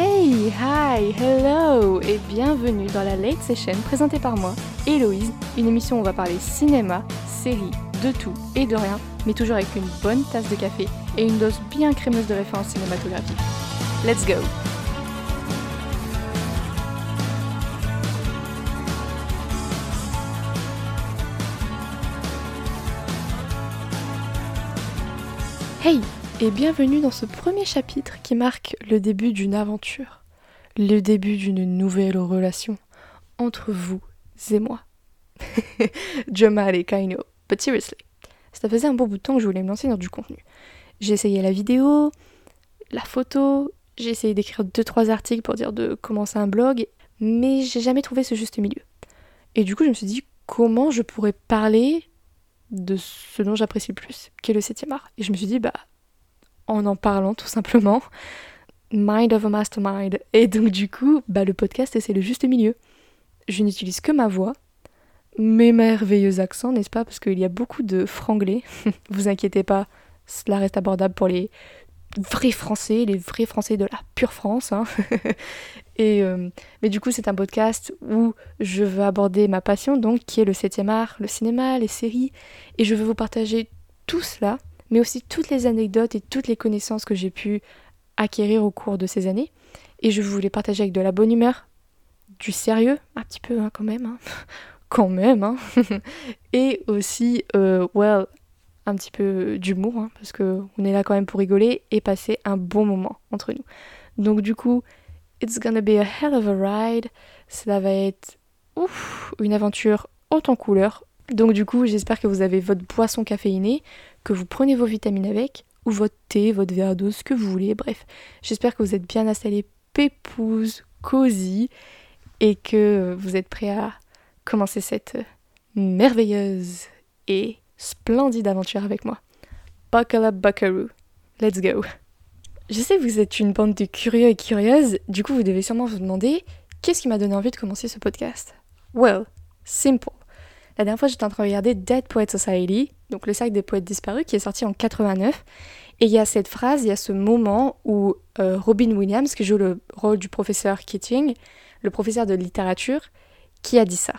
Hey, hi, hello et bienvenue dans la Late Session présentée par moi, Héloïse, une émission où on va parler cinéma, séries, de tout et de rien, mais toujours avec une bonne tasse de café et une dose bien crémeuse de références cinématographiques. Let's go Hey et bienvenue dans ce premier chapitre qui marque le début d'une aventure, le début d'une nouvelle relation entre vous et moi. Jamal et Kaino, but seriously, ça faisait un bon bout de temps que je voulais me lancer dans du contenu. J'ai essayé la vidéo, la photo, j'ai essayé d'écrire deux trois articles pour dire de commencer un blog, mais j'ai jamais trouvé ce juste milieu. Et du coup, je me suis dit comment je pourrais parler de ce dont j'apprécie le plus, qui est le 7 art. Et je me suis dit, bah, en en parlant tout simplement. Mind of a Mastermind. Et donc du coup, bah, le podcast, c'est le juste milieu. Je n'utilise que ma voix, mes merveilleux accents, n'est-ce pas? Parce qu'il y a beaucoup de franglais. Vous inquiétez pas, cela reste abordable pour les vrais Français, les vrais Français de la pure France. Hein. Et, euh, mais du coup, c'est un podcast où je veux aborder ma passion, donc qui est le 7 art, le cinéma, les séries. Et je veux vous partager tout cela mais aussi toutes les anecdotes et toutes les connaissances que j'ai pu acquérir au cours de ces années. Et je voulais partager avec de la bonne humeur, du sérieux, un petit peu hein, quand même, hein. quand même, hein. et aussi, euh, well, un petit peu d'humour, hein, parce qu'on est là quand même pour rigoler et passer un bon moment entre nous. Donc du coup, it's gonna be a hell of a ride. Cela va être une aventure haute en couleur. Donc du coup, j'espère que vous avez votre boisson caféinée, que vous prenez vos vitamines avec, ou votre thé, votre verre d'eau, ce que vous voulez, bref. J'espère que vous êtes bien installés, pépouze, cosy, et que vous êtes prêts à commencer cette merveilleuse et splendide aventure avec moi. Buckle up, buckaroo. Let's go. Je sais que vous êtes une bande de curieux et curieuses, du coup vous devez sûrement vous demander qu'est-ce qui m'a donné envie de commencer ce podcast? Well, simple. La dernière fois, j'étais en train de regarder Dead Poet Society, donc le sac des poètes disparus, qui est sorti en 89. Et il y a cette phrase, il y a ce moment où euh, Robin Williams, qui joue le rôle du professeur Keating, le professeur de littérature, qui a dit ça.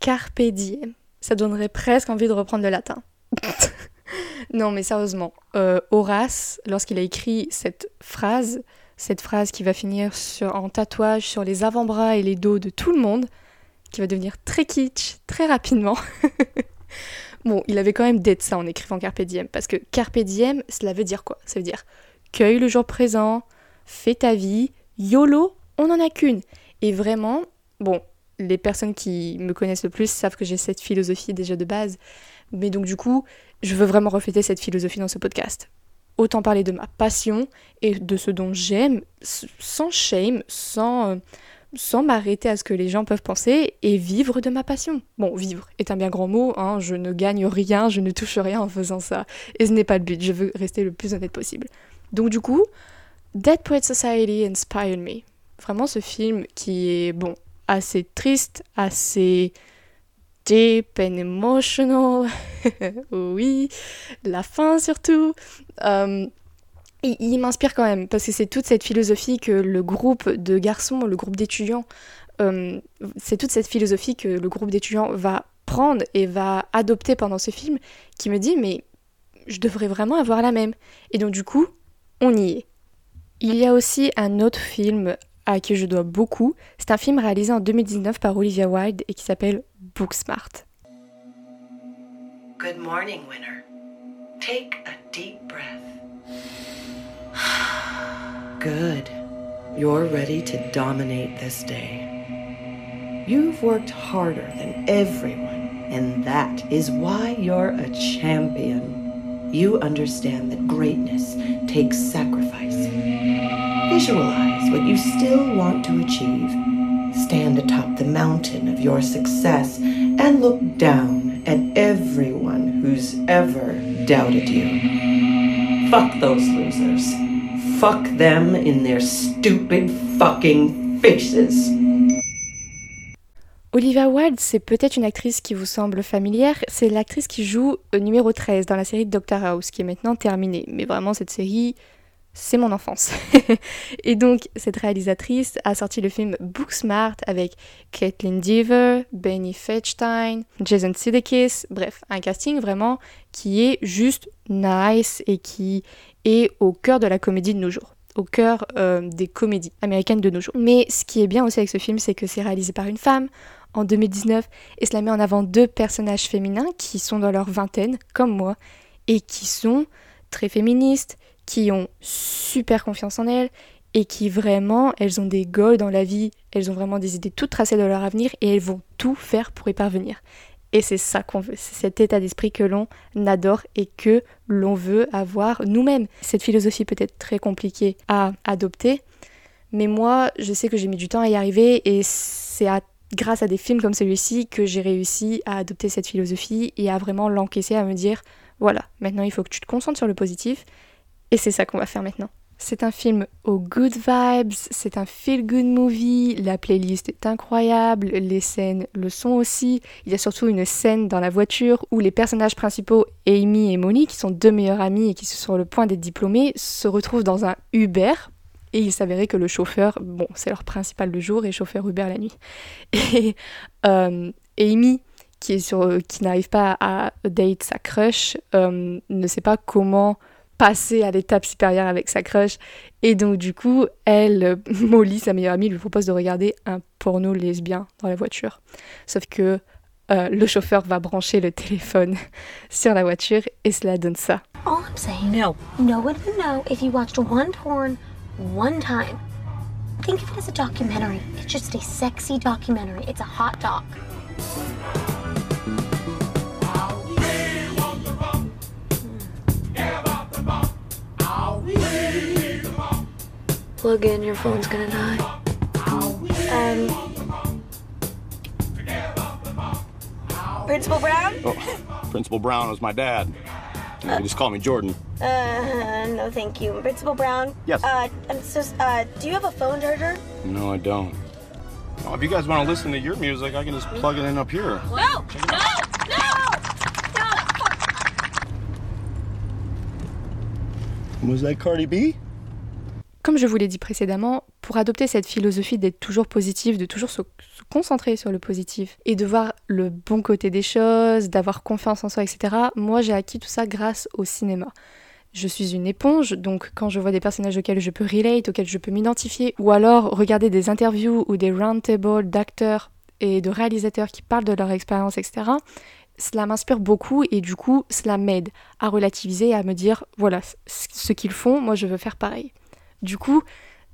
Carpe diem ça donnerait presque envie de reprendre le latin. non, mais sérieusement, euh, Horace, lorsqu'il a écrit cette phrase, cette phrase qui va finir en tatouage sur les avant-bras et les dos de tout le monde, qui va devenir très kitsch très rapidement. bon, il avait quand même d'être ça en écrivant Carpe Diem, parce que Carpe Diem, cela veut dire quoi? Ça veut dire cueille le jour présent, fais ta vie, YOLO, on n'en a qu'une. Et vraiment, bon, les personnes qui me connaissent le plus savent que j'ai cette philosophie déjà de base. Mais donc du coup, je veux vraiment refléter cette philosophie dans ce podcast. Autant parler de ma passion et de ce dont j'aime, sans shame, sans, euh, sans m'arrêter à ce que les gens peuvent penser, et vivre de ma passion. Bon, vivre est un bien grand mot, hein, je ne gagne rien, je ne touche rien en faisant ça. Et ce n'est pas le but, je veux rester le plus honnête possible. Donc du coup, Dead Poet Society inspired me. Vraiment ce film qui est, bon, assez triste, assez deep and emotional. oui, la fin surtout. Euh, il, m'inspire quand même parce que c'est toute cette philosophie que le groupe de garçons, le groupe d'étudiants, euh, c'est toute cette philosophie que le groupe d'étudiants va prendre et va adopter pendant ce film qui me dit mais je devrais vraiment avoir la même. Et donc du coup, on y est. Il y a aussi un autre film à qui je dois beaucoup. C'est un film réalisé en 2019 par Olivia Wilde et qui s'appelle Booksmart. Good morning, winner. Take a deep breath. Good. You're ready to dominate this day. You've worked harder than everyone, and that is why you're a champion. You understand that greatness takes sacrifice. Visualize what you still want to achieve. Stand atop the mountain of your success and look down at everyone who's ever doubted you. Fuck those losers. fuck them in their stupid fucking faces. Olivia Wilde, c'est peut-être une actrice qui vous semble familière. C'est l'actrice qui joue au numéro 13 dans la série Doctor House, qui est maintenant terminée. Mais vraiment, cette série, c'est mon enfance. et donc, cette réalisatrice a sorti le film Booksmart avec Caitlin Dever, Benny Fetchstein, Jason Sudeikis, bref, un casting vraiment qui est juste nice et qui est au cœur de la comédie de nos jours au cœur euh, des comédies américaines de nos jours. Mais ce qui est bien aussi avec ce film, c'est que c'est réalisé par une femme en 2019 et cela met en avant deux personnages féminins qui sont dans leur vingtaine, comme moi, et qui sont très féministes, qui ont super confiance en elles et qui vraiment, elles ont des goals dans la vie, elles ont vraiment des idées toutes tracées de leur avenir et elles vont tout faire pour y parvenir. Et c'est ça qu'on veut, c'est cet état d'esprit que l'on adore et que l'on veut avoir nous-mêmes. Cette philosophie peut être très compliquée à adopter, mais moi, je sais que j'ai mis du temps à y arriver et c'est grâce à des films comme celui-ci que j'ai réussi à adopter cette philosophie et à vraiment l'encaisser, à me dire, voilà, maintenant il faut que tu te concentres sur le positif, et c'est ça qu'on va faire maintenant. C'est un film aux good vibes, c'est un feel-good movie, la playlist est incroyable, les scènes le sont aussi. Il y a surtout une scène dans la voiture où les personnages principaux, Amy et Molly, qui sont deux meilleures amies et qui sont sur le point d'être diplômées, se retrouvent dans un Uber et il s'avérait que le chauffeur, bon, c'est leur principal le jour et chauffeur Uber la nuit. Et euh, Amy, qui, qui n'arrive pas à date sa crush, euh, ne sait pas comment passer à l'étape supérieure avec sa crush. Et donc, du coup, elle, Molly, sa meilleure amie, lui propose de regarder un porno lesbien dans la voiture. Sauf que euh, le chauffeur va brancher le téléphone sur la voiture et cela donne ça. All I'm saying, no. No one would know if you watched one porn one time. Think of it as a documentary. It's just a sexy documentary. It's a hot doc. Plug in, your phone's gonna die. Um. Principal Brown? Oh, Principal Brown was my dad. You can just call me Jordan. Uh, no, thank you. Principal Brown? Yes. Uh, I'm so, uh, do you have a phone charger? No, I don't. Well, if you guys want to listen to your music, I can just plug it in up here. No! Was? Comme je vous l'ai dit précédemment, pour adopter cette philosophie d'être toujours positif, de toujours se, se, concentrer sur le positif et de voir le bon côté des choses, d'avoir confiance en soi, etc., moi j'ai acquis tout ça grâce au cinéma. Je suis une éponge, donc quand je vois des personnages auxquels je peux relate, auxquels je peux m'identifier, ou alors regarder des interviews ou des roundtables d'acteurs et de réalisateurs qui parlent de leur expérience, etc., cela m'inspire beaucoup et du coup, cela m'aide à relativiser et à me dire, voilà, ce qu'ils font, moi je veux faire pareil. Du coup,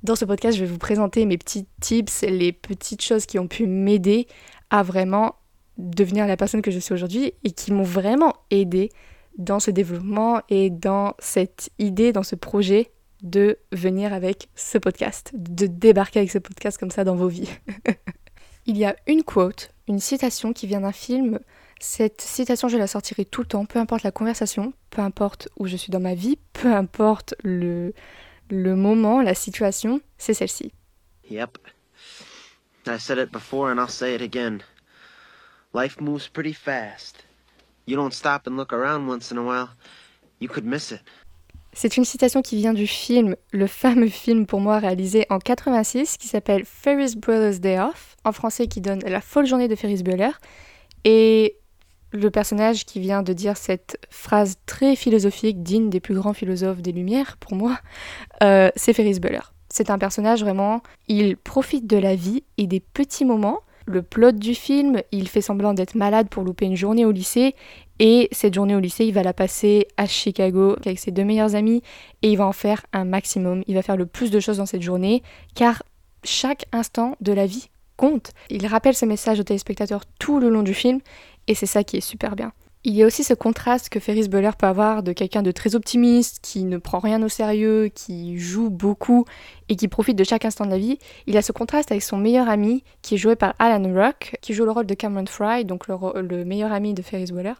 dans ce podcast, je vais vous présenter mes petits tips, les petites choses qui ont pu m'aider à vraiment devenir la personne que je suis aujourd'hui et qui m'ont vraiment aidé dans ce développement et dans cette idée, dans ce projet de venir avec ce podcast, de débarquer avec ce podcast comme ça dans vos vies. Il y a une quote, une citation qui vient d'un film. Cette citation, je la sortirai tout le temps, peu importe la conversation, peu importe où je suis dans ma vie, peu importe le, le moment, la situation, c'est celle-ci. Yep. I said it before and I'll say it again. Life moves pretty fast. You don't stop and look around once in a while, you could miss it. C'est une citation qui vient du film, le fameux film pour moi réalisé en 86 qui s'appelle Ferris Bueller's Day Off, en français qui donne La folle journée de Ferris Bueller. Et le personnage qui vient de dire cette phrase très philosophique, digne des plus grands philosophes des Lumières, pour moi, euh, c'est Ferris Bueller. C'est un personnage vraiment, il profite de la vie et des petits moments. Le plot du film, il fait semblant d'être malade pour louper une journée au lycée, et cette journée au lycée, il va la passer à Chicago avec ses deux meilleurs amis, et il va en faire un maximum. Il va faire le plus de choses dans cette journée, car chaque instant de la vie compte. Il rappelle ce message aux téléspectateurs tout le long du film, et c'est ça qui est super bien. Il y a aussi ce contraste que Ferris Bueller peut avoir de quelqu'un de très optimiste, qui ne prend rien au sérieux, qui joue beaucoup et qui profite de chaque instant de la vie. Il a ce contraste avec son meilleur ami, qui est joué par Alan Rock, qui joue le rôle de Cameron Fry, donc le, le meilleur ami de Ferris Bueller,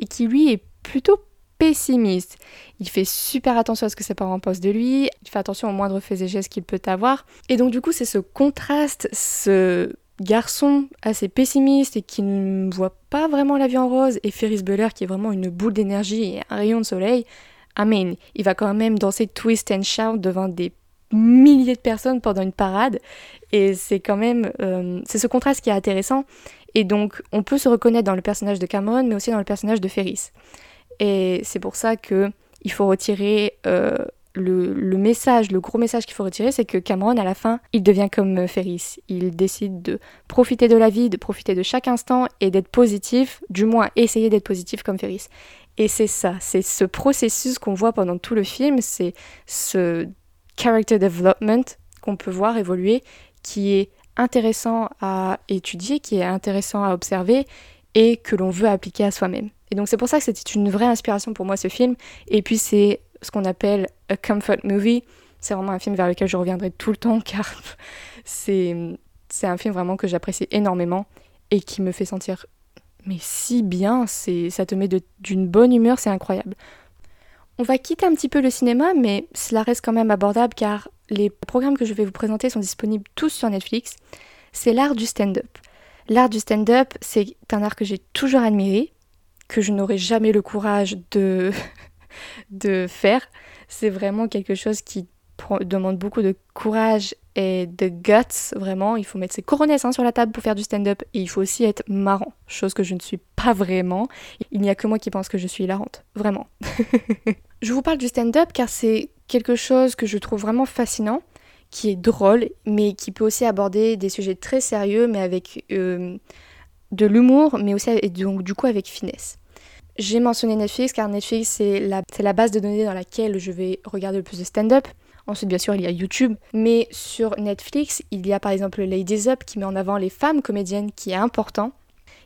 et qui lui est plutôt pessimiste. Il fait super attention à ce que ses parents pensent de lui, il fait attention aux moindres faits et gestes qu'il peut avoir. Et donc du coup, c'est ce contraste, ce garçon assez pessimiste et qui ne voit pas vraiment la vie en rose, et Ferris Bueller qui est vraiment une boule d'énergie et un rayon de soleil. Amen. Il va quand même danser twist and shout devant des milliers de personnes pendant une parade. Et c'est quand même... euh, c'est ce contraste qui est intéressant. Et donc, on peut se reconnaître dans le personnage de Cameron, mais aussi dans le personnage de Ferris. Et c'est pour ça que il faut retirer euh, le, le message, le gros message qu'il faut retirer, c'est que Cameron, à la fin, il devient comme euh, Ferris. Il décide de profiter de la vie, de profiter de chaque instant et d'être positif, du moins essayer d'être positif comme Ferris. Et c'est ça, c'est ce processus qu'on voit pendant tout le film, c'est ce character development qu'on peut voir évoluer, qui est intéressant à étudier, qui est intéressant à observer et que l'on veut appliquer à soi-même. Et donc c'est pour ça que c'était une vraie inspiration pour moi ce film. Et puis c'est ce qu'on appelle a comfort movie. C'est vraiment un film vers lequel je reviendrai tout le temps car c'est c'est un film vraiment que j'apprécie énormément et qui me fait sentir mais si bien, c'est ça te met d'une bonne humeur, c'est incroyable. On va quitter un petit peu le cinéma, mais cela reste quand même abordable car les programmes que je vais vous présenter sont disponibles tous sur Netflix. C'est l'art du stand-up. L'art du stand-up, c'est un art que j'ai toujours admiré, que je n'aurais jamais le courage de, de faire. C'est vraiment quelque chose qui demande beaucoup de courage et de guts, vraiment. Il faut mettre ses coronesses hein, sur la table pour faire du stand-up et il faut aussi être marrant, chose que je ne suis pas vraiment. Il n'y a que moi qui pense que je suis hilarante, vraiment. je vous parle du stand-up car c'est quelque chose que je trouve vraiment fascinant, qui est drôle, mais qui peut aussi aborder des sujets très sérieux, mais avec euh, de l'humour, mais aussi et donc, du coup avec finesse. J'ai mentionné Netflix car Netflix c'est la, la base de données dans laquelle je vais regarder le plus de stand-up. Ensuite, bien sûr, il y a YouTube. Mais sur Netflix, il y a par exemple Ladies Up qui met en avant les femmes comédiennes, qui est important.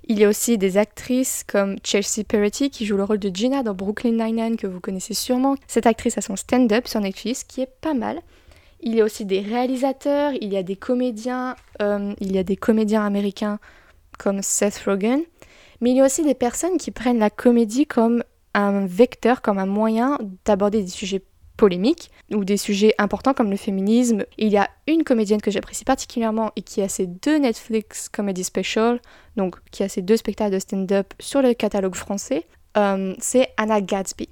Il y a aussi des actrices comme Chelsea Peretti qui joue le rôle de Gina dans Brooklyn Nine-Nine que vous connaissez sûrement. Cette actrice a son stand-up sur Netflix qui est pas mal. Il y a aussi des réalisateurs, il y a des comédiens, euh, il y a des comédiens américains comme Seth Rogen. Mais il y a aussi des personnes qui prennent la comédie comme un vecteur, comme un moyen d'aborder des sujets polémiques ou des sujets importants comme le féminisme. Il y a une comédienne que j'apprécie particulièrement et qui a ses deux Netflix Comedy Special, donc qui a ses deux spectacles de stand-up sur le catalogue français, euh, c'est Anna Gatsby.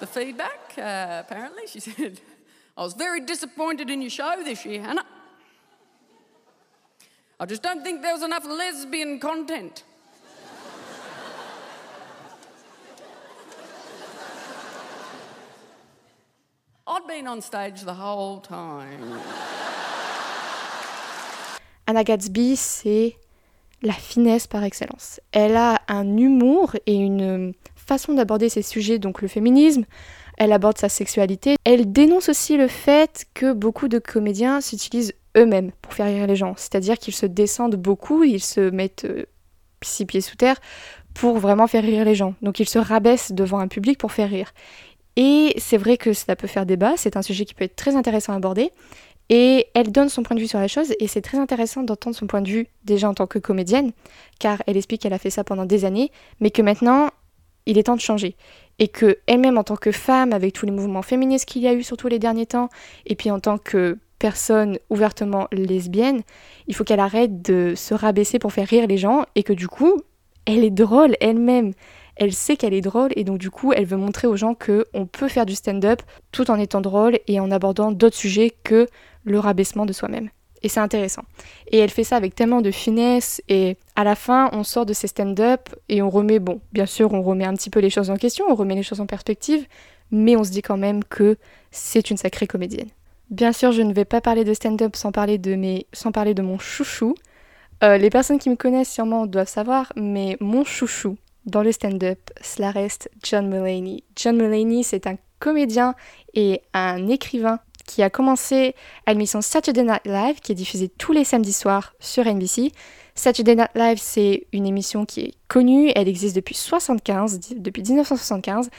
The feedback, uh, apparently, she said, I was very disappointed in your show this year, Hannah. I just don't think there was enough lesbian content. I'd been on stage the whole time. Anna Gatsby, c'est la finesse par excellence. Elle a un humour et une façon d'aborder ces sujets, donc le féminisme. Elle aborde sa sexualité. Elle dénonce aussi le fait que beaucoup de comédiens s'utilisent eux-mêmes pour faire rire les gens. C'est-à-dire qu'ils se descendent beaucoup, ils se mettent euh, six pieds sous terre pour vraiment faire rire les gens. Donc ils se rabaissent devant un public pour faire rire. Et c'est vrai que cela peut faire débat, c'est un sujet qui peut être très intéressant à aborder. Et elle donne son point de vue sur la chose, et c'est très intéressant d'entendre son point de vue déjà en tant que comédienne, car elle explique qu'elle a fait ça pendant des années, mais que maintenant, il est temps de changer. Et que elle-même, en tant que femme, avec tous les mouvements féministes qu'il y a eu surtout les derniers temps, et puis en tant que personne ouvertement lesbienne, il faut qu'elle arrête de se rabaisser pour faire rire les gens, et que du coup, elle est drôle elle-même. Elle sait qu'elle est drôle et donc du coup elle veut montrer aux gens que on peut faire du stand-up tout en étant drôle et en abordant d'autres sujets que le rabaissement de soi-même. Et c'est intéressant. Et elle fait ça avec tellement de finesse et à la fin on sort de ces stand-up et on remet, bon, bien sûr on remet un petit peu les choses en question, on remet les choses en perspective, mais on se dit quand même que c'est une sacrée comédienne. Bien sûr je ne vais pas parler de stand-up sans parler de mes, sans parler de mon chouchou. Euh, les personnes qui me connaissent sûrement doivent savoir, mais mon chouchou dans le stand-up, cela reste John Mulaney. John Mulaney, c'est un comédien et un écrivain qui a commencé à l'émission Saturday Night Live, qui est diffusée tous les samedis soirs sur NBC. Saturday Night Live, c'est une émission qui est connue, elle existe depuis 75, depuis 1975,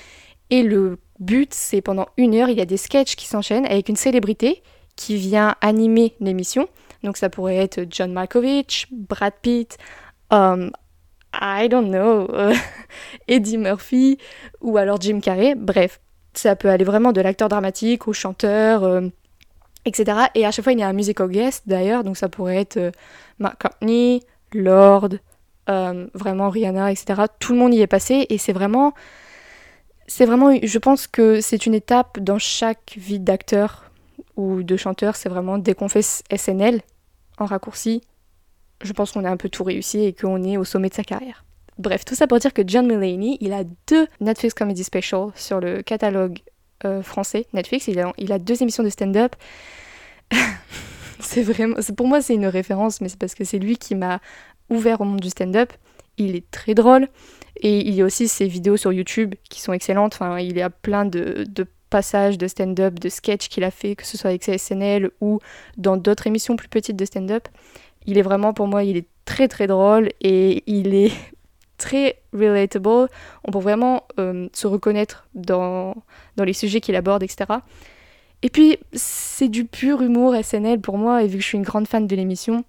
et le but, c'est pendant une heure, il y a des sketchs qui s'enchaînent avec une célébrité qui vient animer l'émission. Donc ça pourrait être John Malkovich, Brad Pitt, um, I don't know, euh, Eddie Murphy ou alors Jim Carrey. Bref, ça peut aller vraiment de l'acteur dramatique au chanteur, euh, etc. Et à chaque fois, il y a un musical guest d'ailleurs, donc ça pourrait être euh, Mark Courtney, Lord, euh, vraiment Rihanna, etc. Tout le monde y est passé et c'est vraiment, c'est vraiment, je pense que c'est une étape dans chaque vie d'acteur ou de chanteur. C'est vraiment dès qu'on fait SNL en raccourci, je pense qu'on a un peu tout réussi et qu'on est au sommet de sa carrière. Bref, tout ça pour dire que John Mulaney, il a deux Netflix Comedy Special sur le catalogue euh, français Netflix. Il a, deux émissions de stand-up. c'est vraiment, pour moi, c'est une référence, mais c'est parce que c'est lui qui m'a ouvert au monde du stand-up. Il est très drôle et il y a aussi ses vidéos sur YouTube qui sont excellentes. Enfin, il y a plein de, passages de stand-up, de sketchs qu'il a fait, que ce soit avec SNL ou dans d'autres émissions plus petites de stand-up. Il est vraiment, pour moi, il est très très drôle et il est très relatable. On peut vraiment euh, se reconnaître dans, dans les sujets qu'il aborde, etc. Et puis, c'est du pur humour SNL pour moi, et vu que je suis une grande fan de l'émission,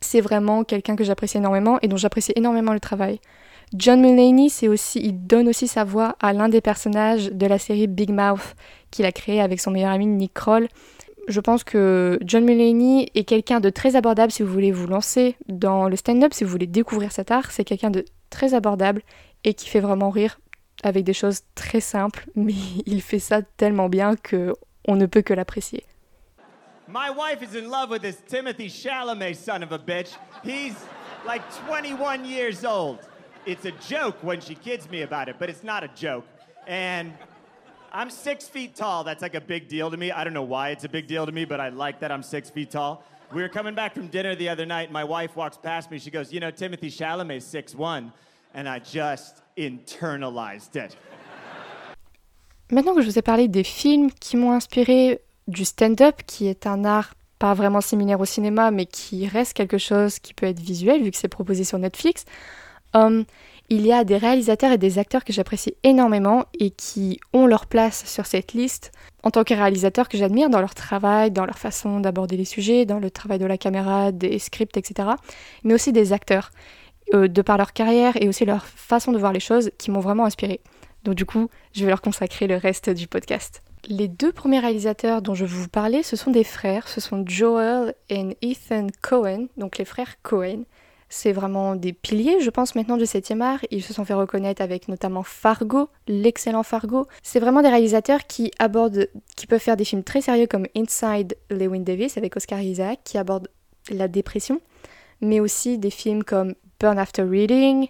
c'est vraiment quelqu'un que j'apprécie énormément et dont j'apprécie énormément le travail. John Mulaney, c'est aussi, il donne aussi sa voix à l'un des personnages de la série Big Mouth qu'il a créé avec son meilleur ami Nick Kroll. Je pense que John Mulaney est quelqu'un de très abordable si vous voulez vous lancer dans le stand-up, si vous voulez découvrir cet art. C'est quelqu'un de très abordable et qui fait vraiment rire avec des choses très simples, mais il fait ça tellement bien que on ne peut que l'apprécier. My wife is in love with this Timothy Chalamet son of a bitch. He's like 21 years old. It's a joke when she kids me about it, but it's not a joke. And I'm six feet tall. That's like a big deal to me. I don't know why it's a big deal to me, but I like that I'm six feet tall. We were coming back from dinner the other night. My wife walks past me. She goes, You know, Timothy Chalamet's 6'1. And I just internalized it. Maintenant que je vous ai parlé des films qui m'ont inspiré du stand-up, qui est un art pas vraiment similaire au cinéma, mais qui reste quelque chose qui peut être visuel, vu que c'est proposé sur Netflix, euh, il y a des réalisateurs et des acteurs que j'apprécie énormément et qui ont leur place sur cette liste en tant que réalisateurs que j'admire dans leur travail, dans leur façon d'aborder les sujets, dans le travail de la caméra, des scripts, etc. Mais aussi des acteurs, euh, de par leur carrière et aussi leur façon de voir les choses, qui m'ont vraiment inspiré. Donc du coup, je vais leur consacrer le reste du podcast. Les deux premiers réalisateurs dont je vais vous parler, ce sont des frères, ce sont Joel et Ethan Cohen, donc les frères Cohen. C'est vraiment des piliers, je pense, maintenant du 7e art. Ils se sont fait reconnaître avec notamment Fargo, l'excellent Fargo. C'est vraiment des réalisateurs qui abordent, qui peuvent faire des films très sérieux comme Inside Lewin Davis avec Oscar Isaac, qui abordent la dépression, mais aussi des films comme Burn After Reading,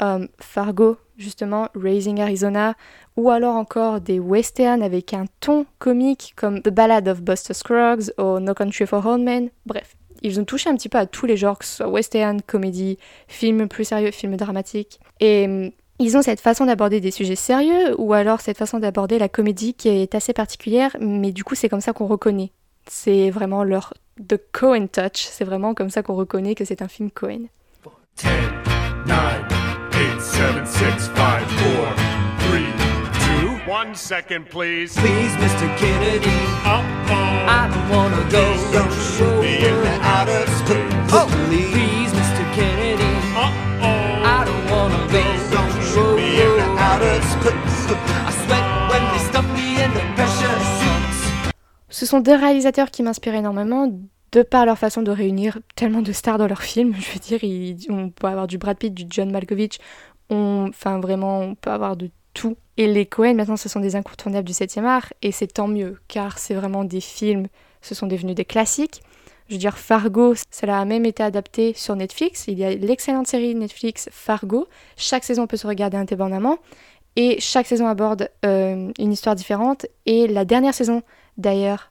um, Fargo, justement, Raising Arizona, ou alors encore des westerns avec un ton comique comme The Ballad of Buster Scruggs ou No Country for Old Men. Bref, ils ont touché un petit peu à tous les genres, que ce soit western, comédie, film plus sérieux, film dramatique. Et hum, ils ont cette façon d'aborder des sujets sérieux ou alors cette façon d'aborder la comédie qui est assez particulière, mais du coup c'est comme ça qu'on reconnaît. C'est vraiment leur The Cohen Touch, c'est vraiment comme ça qu'on reconnaît que c'est un film Cohen. 10, 9, 8, 7, 6, 5, 4, 3, 2, one second, please. Please, Mr. Kennedy, Uh-oh. I don't wanna go. Don't shoot me in the outer space. Oh, please, Mr. Kennedy, Uh-oh. I don't wanna go. Don't shoot me in the outer space. I sweat when they stuff me in the pressure suits. Ce sont deux réalisateurs qui m'inspirent énormément de par leur façon de réunir tellement de stars dans leurs films. Je veux dire, ils- on peut avoir du Brad Pitt, du John Malkovich, on, enfin vraiment, on peut avoir de tout. Et les Cohen, maintenant, ce sont des incontournables du 7e art, et c'est tant mieux, car c'est vraiment des films, ce sont devenus des classiques. Je veux dire, Fargo, cela a même été adapté sur Netflix. Il y a l'excellente série Netflix Fargo. Chaque saison peut se regarder indépendamment. Et chaque saison aborde euh, une histoire différente. Et la dernière saison, d'ailleurs,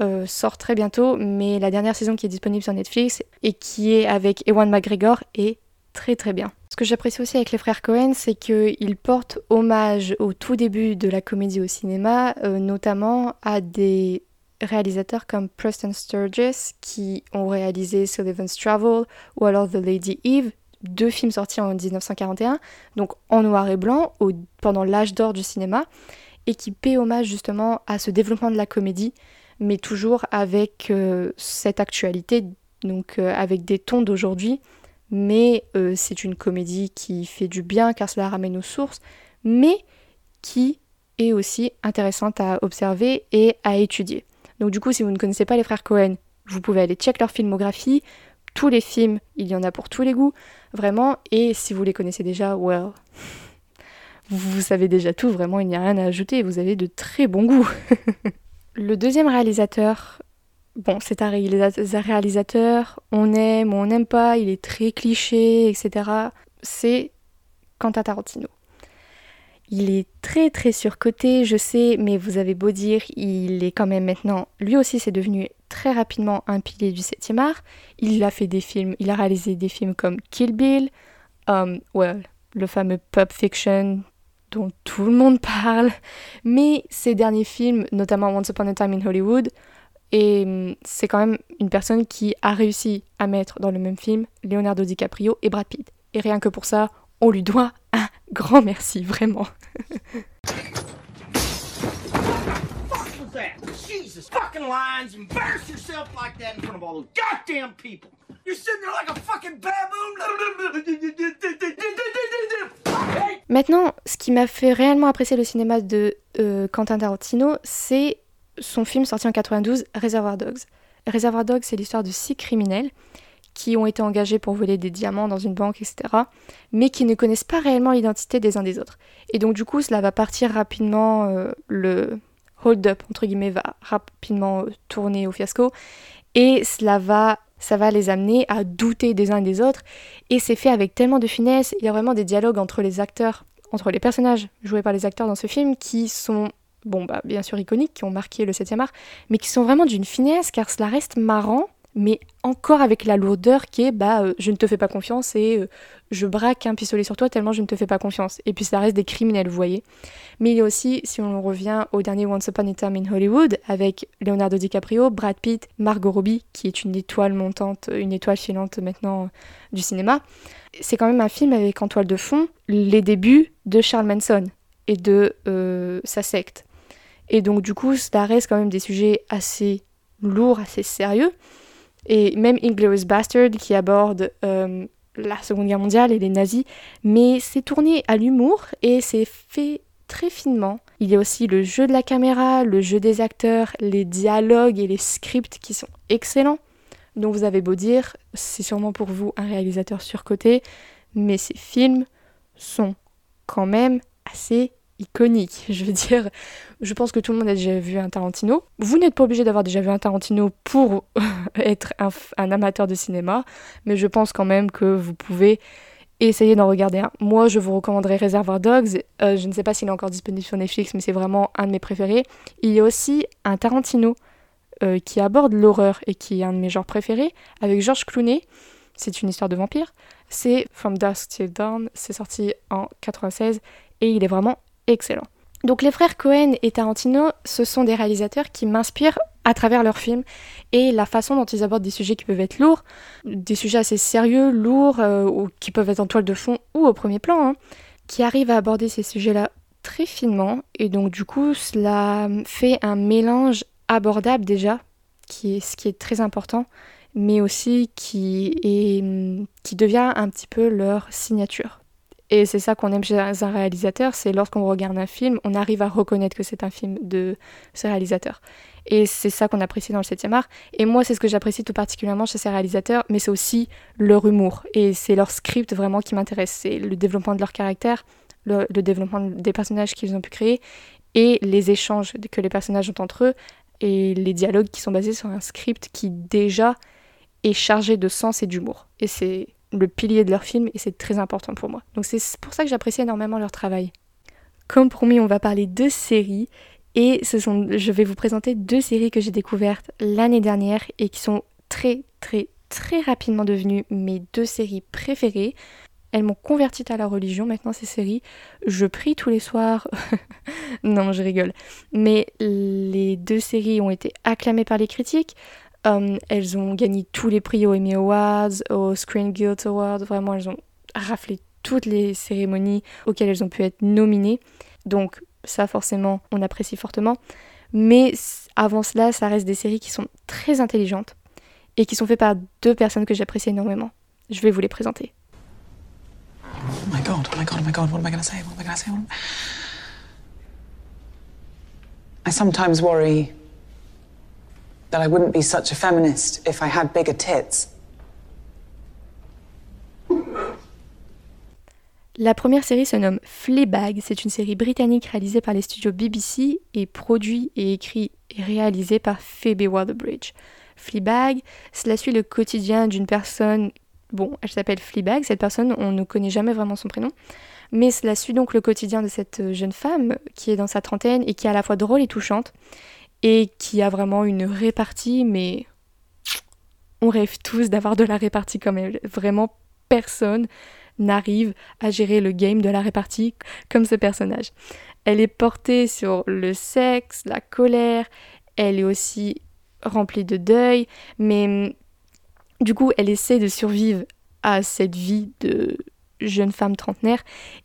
euh, sort très bientôt. Mais la dernière saison qui est disponible sur Netflix et qui est avec Ewan McGregor est très très bien. Ce que j'apprécie aussi avec les frères Cohen, c'est qu'ils portent hommage au tout début de la comédie au cinéma, euh, notamment à des réalisateurs comme Preston Sturges qui ont réalisé Sullivan's Travel ou alors The Lady Eve, deux films sortis en 1941, donc en noir et blanc pendant l'âge d'or du cinéma, et qui paient hommage justement à ce développement de la comédie, mais toujours avec euh, cette actualité, donc euh, avec des tons d'aujourd'hui, mais euh, c'est une comédie qui fait du bien car cela ramène aux sources, mais qui est aussi intéressante à observer et à étudier. Donc du coup, si vous ne connaissez pas les frères Cohen, vous pouvez aller check leur filmographie. Tous les films, il y en a pour tous les goûts, vraiment. Et si vous les connaissez déjà, well, vous savez déjà tout, vraiment, il n'y a rien à ajouter. Vous avez de très bons goûts. Le deuxième réalisateur, bon, c'est un réalisateur, on aime, on n'aime pas, il est très cliché, etc. C'est Quentin Tarantino. Il est très très surcoté, je sais, mais vous avez beau dire, il est quand même maintenant, lui aussi c'est devenu très rapidement un pilier du 7e art. Il a fait des films, il a réalisé des films comme Kill Bill, um, well, le fameux Pulp Fiction dont tout le monde parle, mais ses derniers films, notamment Once Upon a Time in Hollywood, et hum, c'est quand même une personne qui a réussi à mettre dans le même film Leonardo DiCaprio et Brad Pitt. Et rien que pour ça, on lui doit un grand merci, vraiment. Jesus fucking lines, embarrass yourself like that in front of all those goddamn people. You're sitting there like a fucking baboon. Maintenant, ce qui m'a fait réellement apprécier le cinéma de euh, Quentin Tarantino, c'est son film sorti en 92, Reservoir Dogs. Reservoir Dogs, c'est l'histoire de six criminels qui ont été engagés pour voler des diamants dans une banque, etc., mais qui ne connaissent pas réellement l'identité des uns des autres. Et donc du coup, cela va partir rapidement, euh, le hold-up, entre guillemets, va rapidement euh, tourner au fiasco, et cela va, ça va les amener à douter des uns des autres, et c'est fait avec tellement de finesse, il y a vraiment des dialogues entre les acteurs, entre les personnages joués par les acteurs dans ce film, qui sont bon, bah, bien sûr iconiques, qui ont marqué le 7e art, mais qui sont vraiment d'une finesse, car cela reste marrant, mais encore avec la lourdeur qui est bah euh, je ne te fais pas confiance et euh, je braque un pistolet sur toi tellement je ne te fais pas confiance. Et puis ça reste des criminels, vous voyez. Mais il y a aussi, si on revient au dernier Once Upon a Time in Hollywood, avec Leonardo DiCaprio, Brad Pitt, Margot Robbie, qui est une étoile montante, une étoile filante maintenant du cinéma, c'est quand même un film avec en toile de fond les débuts de Charles Manson et de euh, sa secte. Et donc du coup, ça reste quand même des sujets assez lourds, assez sérieux. Et même Inglourious Bastard qui aborde euh, la Seconde Guerre mondiale et les nazis, mais c'est tourné à l'humour et c'est fait très finement. Il y a aussi le jeu de la caméra, le jeu des acteurs, les dialogues et les scripts qui sont excellents. Donc vous avez beau dire, c'est sûrement pour vous un réalisateur surcoté, mais ces films sont quand même assez iconique. Je veux dire, je pense que tout le monde a déjà vu un Tarantino. Vous n'êtes pas obligé d'avoir déjà vu un Tarantino pour être un, amateur de cinéma, mais je pense quand même que vous pouvez essayer d'en regarder un. Moi, je vous recommanderais Reservoir Dogs. Euh, je ne sais pas s'il est encore disponible sur Netflix, mais c'est vraiment un de mes préférés. Il y a aussi un Tarantino euh, qui aborde l'horreur et qui est un de mes genres préférés, avec George Clooney. C'est une histoire de vampire. C'est From Dusk Till Dawn. C'est sorti en 96 et il est vraiment excellent. Donc les frères Cohen et Tarantino, ce sont des réalisateurs qui m'inspirent à travers leurs films et la façon dont ils abordent des sujets qui peuvent être lourds, des sujets assez sérieux, lourds, euh, ou qui peuvent être en toile de fond ou au premier plan, hein, qui arrivent à aborder ces sujets-là très finement et donc du coup cela fait un mélange abordable déjà, qui est ce qui est très important, mais aussi qui, est, qui devient un petit peu leur signature. Et c'est ça qu'on aime chez un réalisateur, c'est lorsqu'on regarde un film, on arrive à reconnaître que c'est un film de ce réalisateur. Et c'est ça qu'on apprécie dans le 7e art. Et moi, c'est ce que j'apprécie tout particulièrement chez ces réalisateurs, mais c'est aussi leur humour. Et c'est leur script vraiment qui m'intéresse. C'est le développement de leur caractère, le, développement des personnages qu'ils ont pu créer, et les échanges que les personnages ont entre eux, et les dialogues qui sont basés sur un script qui déjà est chargé de sens et d'humour. Et c'est le pilier de leur film et c'est très important pour moi. Donc c'est pour ça que j'apprécie énormément leur travail. Comme promis, on va parler de séries et je vais vous présenter deux séries que j'ai découvertes l'année dernière et qui sont très très très rapidement devenues mes deux séries préférées. Elles m'ont convertie à la religion maintenant ces séries. Je prie tous les soirs. non, je rigole. Mais les deux séries ont été acclamées par les critiques. Um, elles ont gagné tous les prix aux Emmy Awards, aux Screen Guild Awards. Vraiment, elles ont raflé toutes les cérémonies auxquelles elles ont pu être nominées. Donc ça, forcément, on apprécie fortement. Mais avant cela, ça reste des séries qui sont très intelligentes et qui sont faites par deux personnes que j'apprécie énormément. Je vais vous les présenter. Oh my god, oh my god, oh my god, what am I gonna say? What am I gonna say? I sometimes worry I wouldn't be such a feminist if I had bigger tits. La première série se nomme Fleabag. C'est une série britannique réalisée par les studios BBC et produit et écrit et réalisé par Phoebe Waller-Bridge. Fleabag, cela suit le quotidien d'une personne. Bon, elle s'appelle Fleabag. Cette personne, on ne connaît jamais vraiment son prénom. Mais cela suit donc le quotidien de cette jeune femme qui est dans sa trentaine et qui est à la fois drôle et touchante et qui a vraiment une répartie, mais on rêve tous d'avoir de la répartie comme elle. Vraiment, personne n'arrive à gérer le game de la répartie comme ce personnage. Elle est portée sur le sexe, la colère, elle est aussi remplie de deuil, mais du coup, elle essaie de survivre à cette vie de jeune femme trentenaire,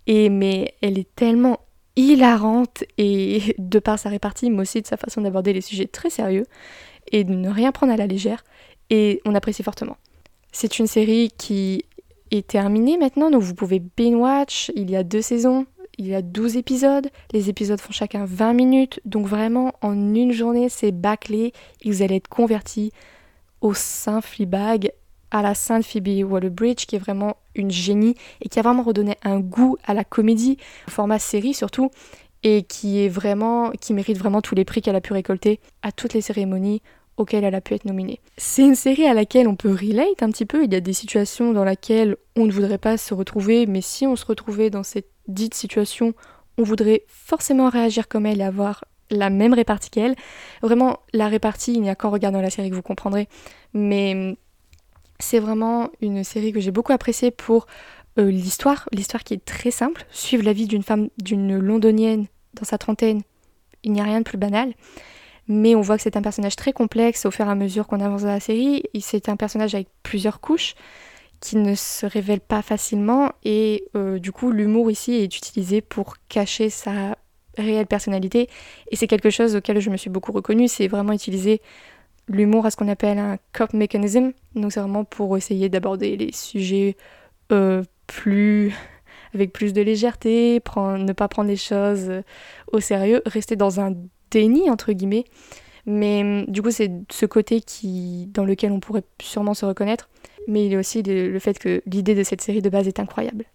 et mais elle est tellement hilarante et de par sa répartie, mais aussi de sa façon d'aborder les sujets très sérieux et de ne rien prendre à la légère, et on apprécie fortement. C'est une série qui est terminée maintenant, donc vous pouvez binge-watch, il y a deux saisons, il y a 12 épisodes, les épisodes font chacun 20 minutes, donc vraiment en une journée c'est bâclé. Et vous allez être converti au Saint Fleabag, à la Sainte Phoebe Waller-Bridge qui est vraiment une génie et qui a vraiment redonné un goût à la comédie, format série surtout, et qui est vraiment, qui mérite vraiment tous les prix qu'elle a pu récolter à toutes les cérémonies auxquelles elle a pu être nominée. C'est une série à laquelle on peut relate un petit peu, il y a des situations dans lesquelles on ne voudrait pas se retrouver, mais si on se retrouvait dans cette dite situation, on voudrait forcément réagir comme elle et avoir la même répartie qu'elle. Vraiment, la répartie, il n'y a qu'en regardant la série que vous comprendrez, mais c'est vraiment une série que j'ai beaucoup appréciée pour euh, l'histoire, l'histoire qui est très simple, suivre la vie d'une femme, d'une londonienne dans sa trentaine, il n'y a rien de plus banal. Mais on voit que c'est un personnage très complexe au fur et à mesure qu'on avance dans la série. C'est un personnage avec plusieurs couches qui ne se révèle pas facilement et euh, du coup l'humour ici est utilisé pour cacher sa réelle personnalité et c'est quelque chose auquel je me suis beaucoup reconnue, c'est vraiment utiliser l'humour à ce qu'on appelle un cop mechanism, donc c'est vraiment pour essayer d'aborder les sujets euh, plus avec plus de légèreté, prendre, ne pas prendre les choses au sérieux, rester dans un déni entre guillemets. Mais du coup, c'est ce côté qui, dans lequel on pourrait sûrement se reconnaître. Mais il y a aussi le, le fait que l'idée de cette série de base est incroyable.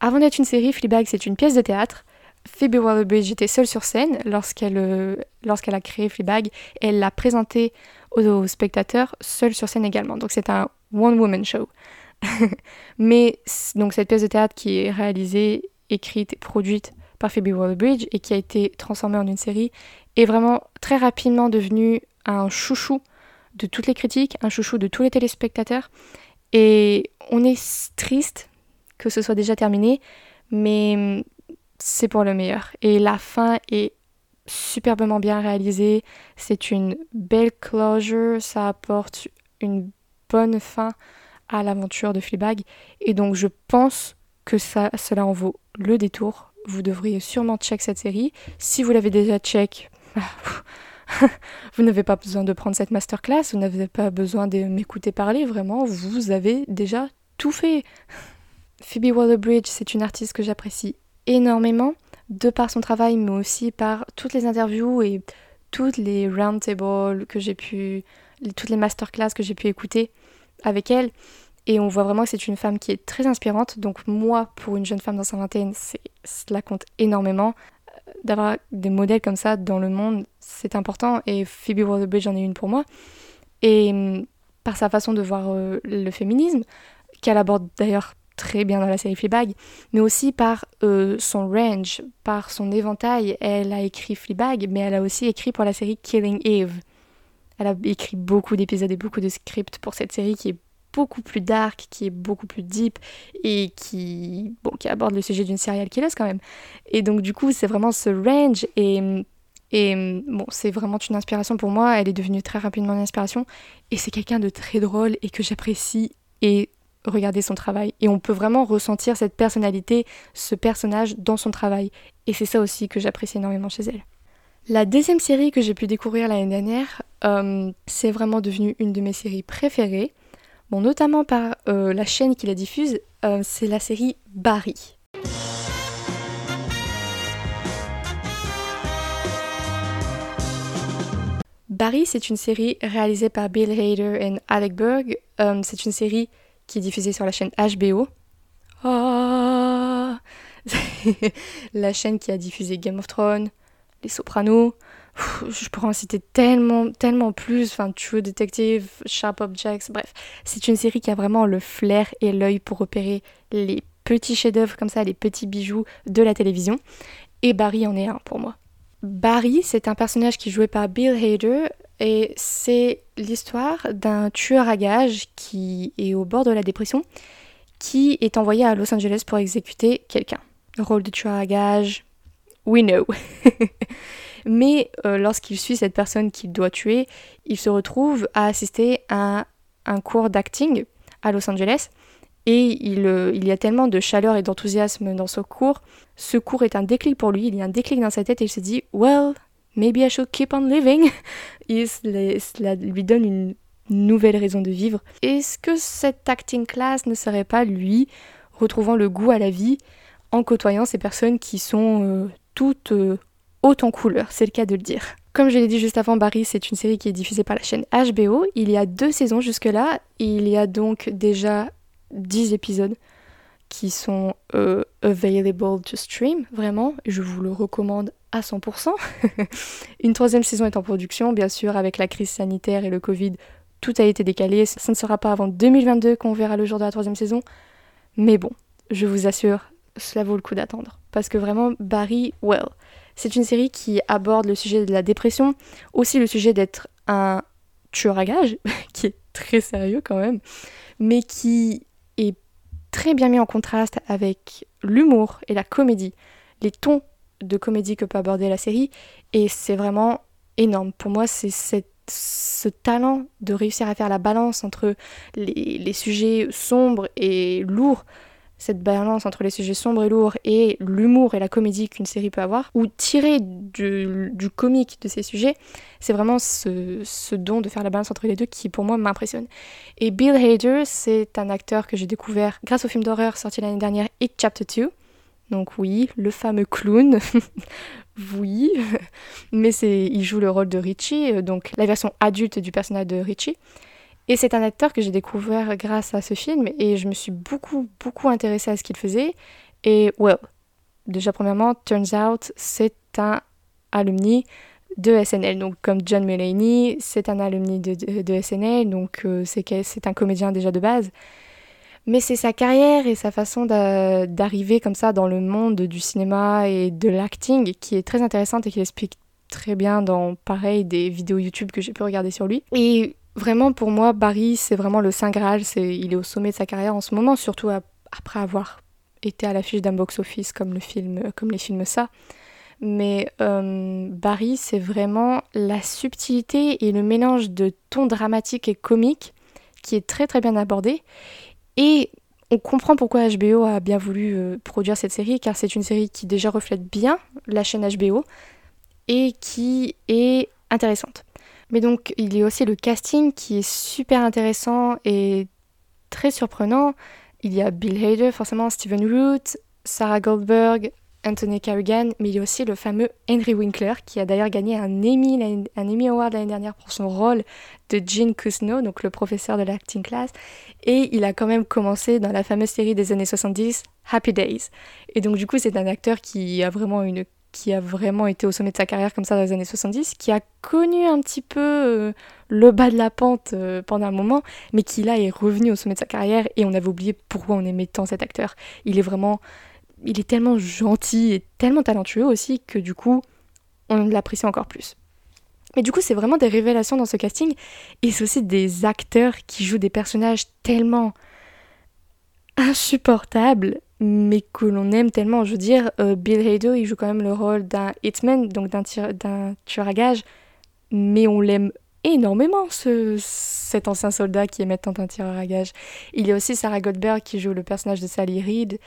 Avant d'être une série, Fleabag, c'est une pièce de théâtre. Phoebe Waller-Bridge était seule sur scène lorsqu'elle euh, a créé Fleabag. Et elle l'a présentée aux, spectateurs seule sur scène également. Donc c'est un one-woman show. Mais donc cette pièce de théâtre qui est réalisée, écrite et produite par Phoebe Waller-Bridge et qui a été transformée en une série est vraiment très rapidement devenue un chouchou de toutes les critiques, un chouchou de tous les téléspectateurs. Et on est triste que ce soit déjà terminé, mais c'est pour le meilleur. Et la fin est superbement bien réalisée. C'est une belle closure, ça apporte une bonne fin à l'aventure de Fleabag. Et donc je pense que ça, cela en vaut le détour. Vous devriez sûrement check cette série. Si vous l'avez déjà check, vous n'avez pas besoin de prendre cette masterclass, vous n'avez pas besoin de m'écouter parler, vraiment, vous avez déjà tout fait. Phoebe Waller-Bridge, c'est une artiste que j'apprécie énormément, de par son travail, mais aussi par toutes les interviews et toutes les roundtables que j'ai pu, toutes les masterclass que j'ai pu écouter avec elle. Et on voit vraiment que c'est une femme qui est très inspirante. Donc moi, pour une jeune femme dans sa vingtaine, cela compte énormément. D'avoir des modèles comme ça dans le monde, c'est important. Et Phoebe Waller-Bridge en est une pour moi. Et par sa façon de voir euh, le féminisme, qu'elle aborde d'ailleurs très bien dans la série Fleabag, mais aussi par euh, son range, par son éventail. Elle a écrit Fleabag, mais elle a aussi écrit pour la série Killing Eve. Elle a écrit beaucoup d'épisodes et beaucoup de scripts pour cette série qui est beaucoup plus dark, qui est beaucoup plus deep et qui, bon, qui aborde le sujet d'une serial killer quand même. Et donc du coup, c'est vraiment ce range et, et bon, c'est vraiment une inspiration pour moi. Elle est devenue très rapidement une inspiration et c'est quelqu'un de très drôle et que j'apprécie et regarder son travail. Et on peut vraiment ressentir cette personnalité, ce personnage dans son travail. Et c'est ça aussi que j'apprécie énormément chez elle. La deuxième série que j'ai pu découvrir l'année dernière, euh, c'est vraiment devenu une de mes séries préférées. Bon, notamment par euh, la chaîne qui la diffuse, euh, c'est la série Barry. Barry, c'est une série réalisée par Bill Hader et Alec Berg. C'est une série qui est diffusée sur la chaîne HBO. Ah la chaîne qui a diffusé Game of Thrones, Les Sopranos. Je pourrais en citer tellement, tellement plus. Enfin, True Detective, Sharp Objects, bref. C'est une série qui a vraiment le flair et l'œil pour repérer les petits chefs-d'œuvre comme ça, les petits bijoux de la télévision. Et Barry en est un pour moi. Barry, c'est un personnage qui est joué par Bill Hader et c'est l'histoire d'un tueur à gages qui est au bord de la dépression, qui est envoyé à Los Angeles pour exécuter quelqu'un. Rôle de tueur à gages, we know. Mais euh, lorsqu'il suit cette personne qu'il doit tuer, il se retrouve à assister à un cours d'acting à Los Angeles. Et il, euh, il, y a tellement de chaleur et d'enthousiasme dans ce cours. Ce cours est un déclic pour lui, il y a un déclic dans sa tête et il se dit Well, maybe I should keep on living. Et cela lui donne une nouvelle raison de vivre. Est-ce que cette acting class ne serait pas lui retrouvant le goût à la vie en côtoyant ces personnes qui sont euh, toutes euh, hautes en couleur C'est le cas de le dire. Comme je l'ai dit juste avant, Barry, c'est une série qui est diffusée par la chaîne HBO. Il y a deux saisons jusque-là. Il y a donc déjà 10 épisodes qui sont euh, available to stream, vraiment, je vous le recommande à 100%. Une troisième saison est en production, bien sûr, avec la crise sanitaire et le Covid, tout a été décalé. Ça ne sera pas avant 2022 qu'on verra le jour de la troisième saison. Mais bon, je vous assure, cela vaut le coup d'attendre. Parce que vraiment, Barry, well, c'est une série qui aborde le sujet de la dépression, aussi le sujet d'être un tueur à gages, qui est très sérieux quand même, mais qui très bien mis en contraste avec l'humour et la comédie, les tons de comédie que peut aborder la série, et c'est vraiment énorme. Pour moi, c'est ce talent de réussir à faire la balance entre les, sujets sombres et lourds cette balance entre les sujets sombres et lourds et l'humour et la comédie qu'une série peut avoir, ou tirer du, comique de ces sujets, c'est vraiment ce, don de faire la balance entre les deux qui pour moi m'impressionne. Et Bill Hader, c'est un acteur que j'ai découvert grâce au film d'horreur sorti l'année dernière, It Chapter 2. Donc oui, le fameux clown. oui, mais c'est il joue le rôle de Richie, donc la version adulte du personnage de Richie. Et c'est un acteur que j'ai découvert grâce à ce film et je me suis beaucoup, beaucoup intéressée à ce qu'il faisait. Et, well, déjà premièrement, turns out, c'est un alumni de SNL. Donc, comme John Mulaney, c'est un alumni de, de, SNL, donc euh, c'est un comédien déjà de base. Mais c'est sa carrière et sa façon d'arriver comme ça dans le monde du cinéma et de l'acting qui est très intéressante et qui explique très bien dans, pareil, des vidéos YouTube que j'ai pu regarder sur lui. Et Vraiment, pour moi, Barry, c'est vraiment le Saint Graal. Il est au sommet de sa carrière en ce moment, surtout après avoir été à l'affiche d'un box-office comme, le film, comme les films ça. Mais euh, Barry, c'est vraiment la subtilité et le mélange de tons dramatiques et comiques qui est très très bien abordé. Et on comprend pourquoi HBO a bien voulu euh, produire cette série, car c'est une série qui déjà reflète bien la chaîne HBO et qui est intéressante. Mais donc, il y a aussi le casting qui est super intéressant et très surprenant. Il y a Bill Hader, forcément, Stephen Root, Sarah Goldberg, Anthony Carrigan, mais il y a aussi le fameux Henry Winkler, qui a d'ailleurs gagné un Emmy, un Emmy Award l'année dernière pour son rôle de Gene Cusno, donc le professeur de l'acting class. Et il a quand même commencé dans la fameuse série des années 70, Happy Days. Et donc, du coup, c'est un acteur qui a vraiment une qui a vraiment été au sommet de sa carrière comme ça dans les années 70, qui a connu un petit peu euh, le bas de la pente euh, pendant un moment, mais qui là est revenu au sommet de sa carrière et on avait oublié pourquoi on aimait tant cet acteur. Il est vraiment, il est tellement gentil et tellement talentueux aussi que du coup, on l'apprécie encore plus. Mais du coup, c'est vraiment des révélations dans ce casting et c'est aussi des acteurs qui jouent des personnages tellement insupportables mais que l'on aime tellement. Je veux dire, euh, Bill Hader, il joue quand même le rôle d'un hitman, donc d'un tueur à gage, mais on l'aime énormément, ce, cet ancien soldat qui est maintenant un tireur à gage. Il y a aussi Sarah Goldberg qui joue le personnage de Sally Reed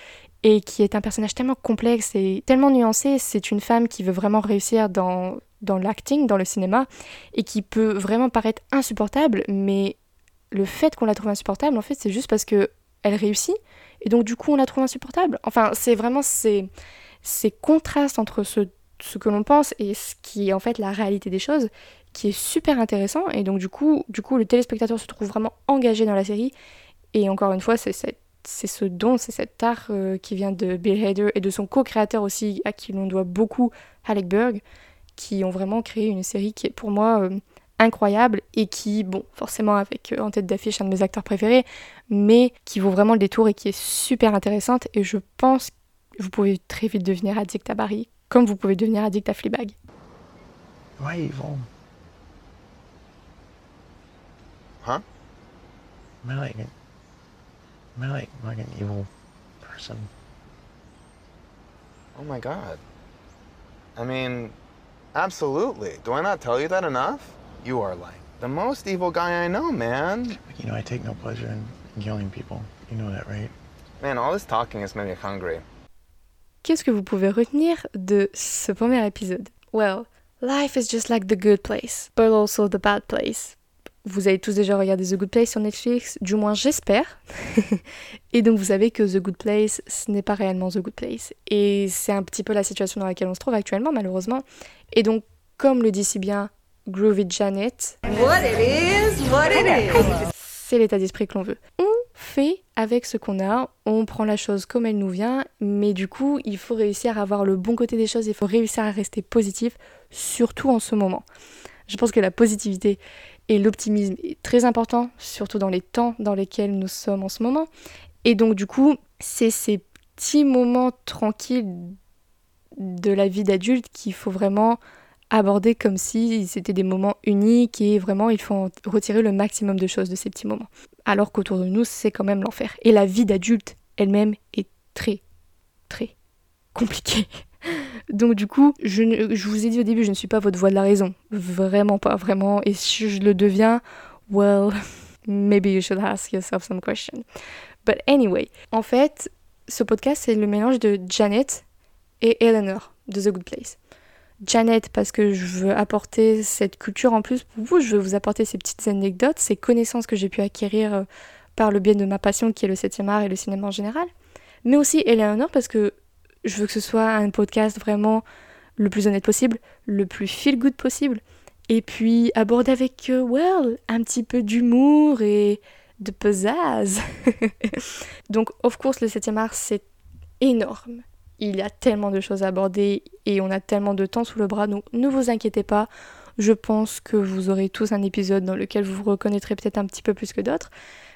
et qui est un personnage tellement complexe et tellement nuancé. C'est une femme qui veut vraiment réussir dans, dans l'acting, dans le cinéma, et qui peut vraiment paraître insupportable, mais le fait qu'on la trouve insupportable, en fait, c'est juste parce que elle réussit, et donc du coup, on la trouve insupportable. Enfin, c'est vraiment ces, ces contrastes entre ce, ce que l'on pense et ce qui est en fait la réalité des choses, qui est super intéressant, et donc du coup, du coup, le téléspectateur se trouve vraiment engagé dans la série, et encore une fois, c'est c'est ce don, c'est cet art euh, qui vient de Bill Hader et de son co-créateur aussi, à qui l'on doit beaucoup, Alec Berg, qui ont vraiment créé une série qui est pour moi euh, incroyable et qui, bon, forcément avec euh, en tête d'affiche un de mes acteurs préférés, mais qui vaut vraiment le détour et qui est super intéressante. Et je pense que vous pouvez très vite devenir addict à Barry, comme vous pouvez devenir addict à Fleabag. Why evil? Huh? Am I like, am I like, like an evil person? Oh my god. I mean, absolutely. Do I not tell you that enough? You are like the most evil guy I know, man. You know, I take no pleasure in, in killing people. You know that, right? Man, all this talking has made me hungry. Qu'est-ce que vous pouvez retenir de ce premier épisode? Well, life is just like the good place, but also the bad place. Vous avez tous déjà regardé The Good Place sur Netflix, du moins j'espère. et donc vous savez que The Good Place, ce n'est pas réellement The Good Place. Et c'est un petit peu la situation dans laquelle on se trouve actuellement, malheureusement. Et donc, comme le dit si bien Groovy Janet, What it is, what it is. c'est l'état d'esprit que l'on veut. On fait avec ce qu'on a, on prend la chose comme elle nous vient, mais du coup, il faut réussir à avoir le bon côté des choses, il faut réussir à rester positif, surtout en ce moment. Je pense que la positivité et l'optimisme est très important, surtout dans les temps dans lesquels nous sommes en ce moment. Et donc du coup, c'est ces petits moments tranquilles de la vie d'adulte qu'il faut vraiment aborder comme si c'était des moments uniques et vraiment il faut retirer le maximum de choses de ces petits moments. Alors qu'autour de nous, c'est quand même l'enfer. Et la vie d'adulte elle-même est très, très compliquée. Donc du coup, je, je vous ai dit au début, je ne suis pas votre voix de la raison. Vraiment pas, vraiment. Et si je le deviens, well, maybe you should ask yourself some questions. But anyway, en fait, ce podcast, c'est le mélange de Janet et Eleanor de The Good Place. Janet, parce que je veux apporter cette culture en plus pour vous, je veux vous apporter ces petites anecdotes, ces connaissances que j'ai pu acquérir euh, par le biais de ma passion qui est le 7 art et le cinéma en général. Mais aussi Eleanor, parce que je veux que ce soit un podcast vraiment le plus honnête possible, le plus feel good possible, et puis aborder avec, euh, well, un petit peu d'humour et de pizzazz. Donc, of course, le 7 art, c'est énorme. Il y a tellement de choses à aborder et on a tellement de temps sous le bras, donc ne vous inquiétez pas. Je pense que vous aurez tous un épisode dans lequel vous vous reconnaîtrez peut-être un petit peu plus que d'autres.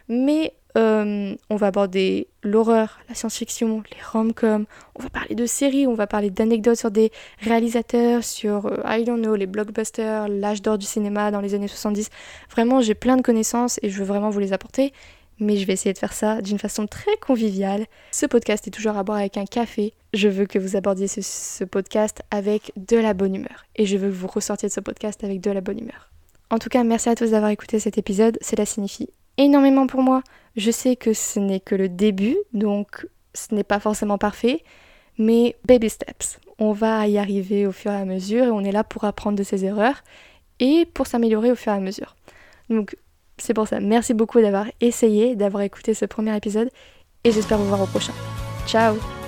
Mais euh, on va aborder l'horreur, la science-fiction, les rom-coms, on va parler de séries, on va parler d'anecdotes sur des réalisateurs, sur, euh, I don't know, les blockbusters, l'âge d'or du cinéma dans les années 70. Vraiment, j'ai plein de connaissances et je veux vraiment vous les apporter, mais je vais essayer de faire ça d'une façon très conviviale. Ce podcast est toujours à boire avec un café. Je veux que vous abordiez ce, podcast avec de la bonne humeur et je veux que vous ressortiez de ce podcast avec de la bonne humeur. En tout cas, merci à tous d'avoir écouté cet épisode, cela signifie énormément pour moi. Je sais que ce n'est que le début, donc ce n'est pas forcément parfait, mais baby steps. On va y arriver au fur et à mesure et on est là pour apprendre de ses erreurs et pour s'améliorer au fur et à mesure. Donc c'est pour ça, merci beaucoup d'avoir essayé, d'avoir écouté ce premier épisode et j'espère vous voir au prochain. Ciao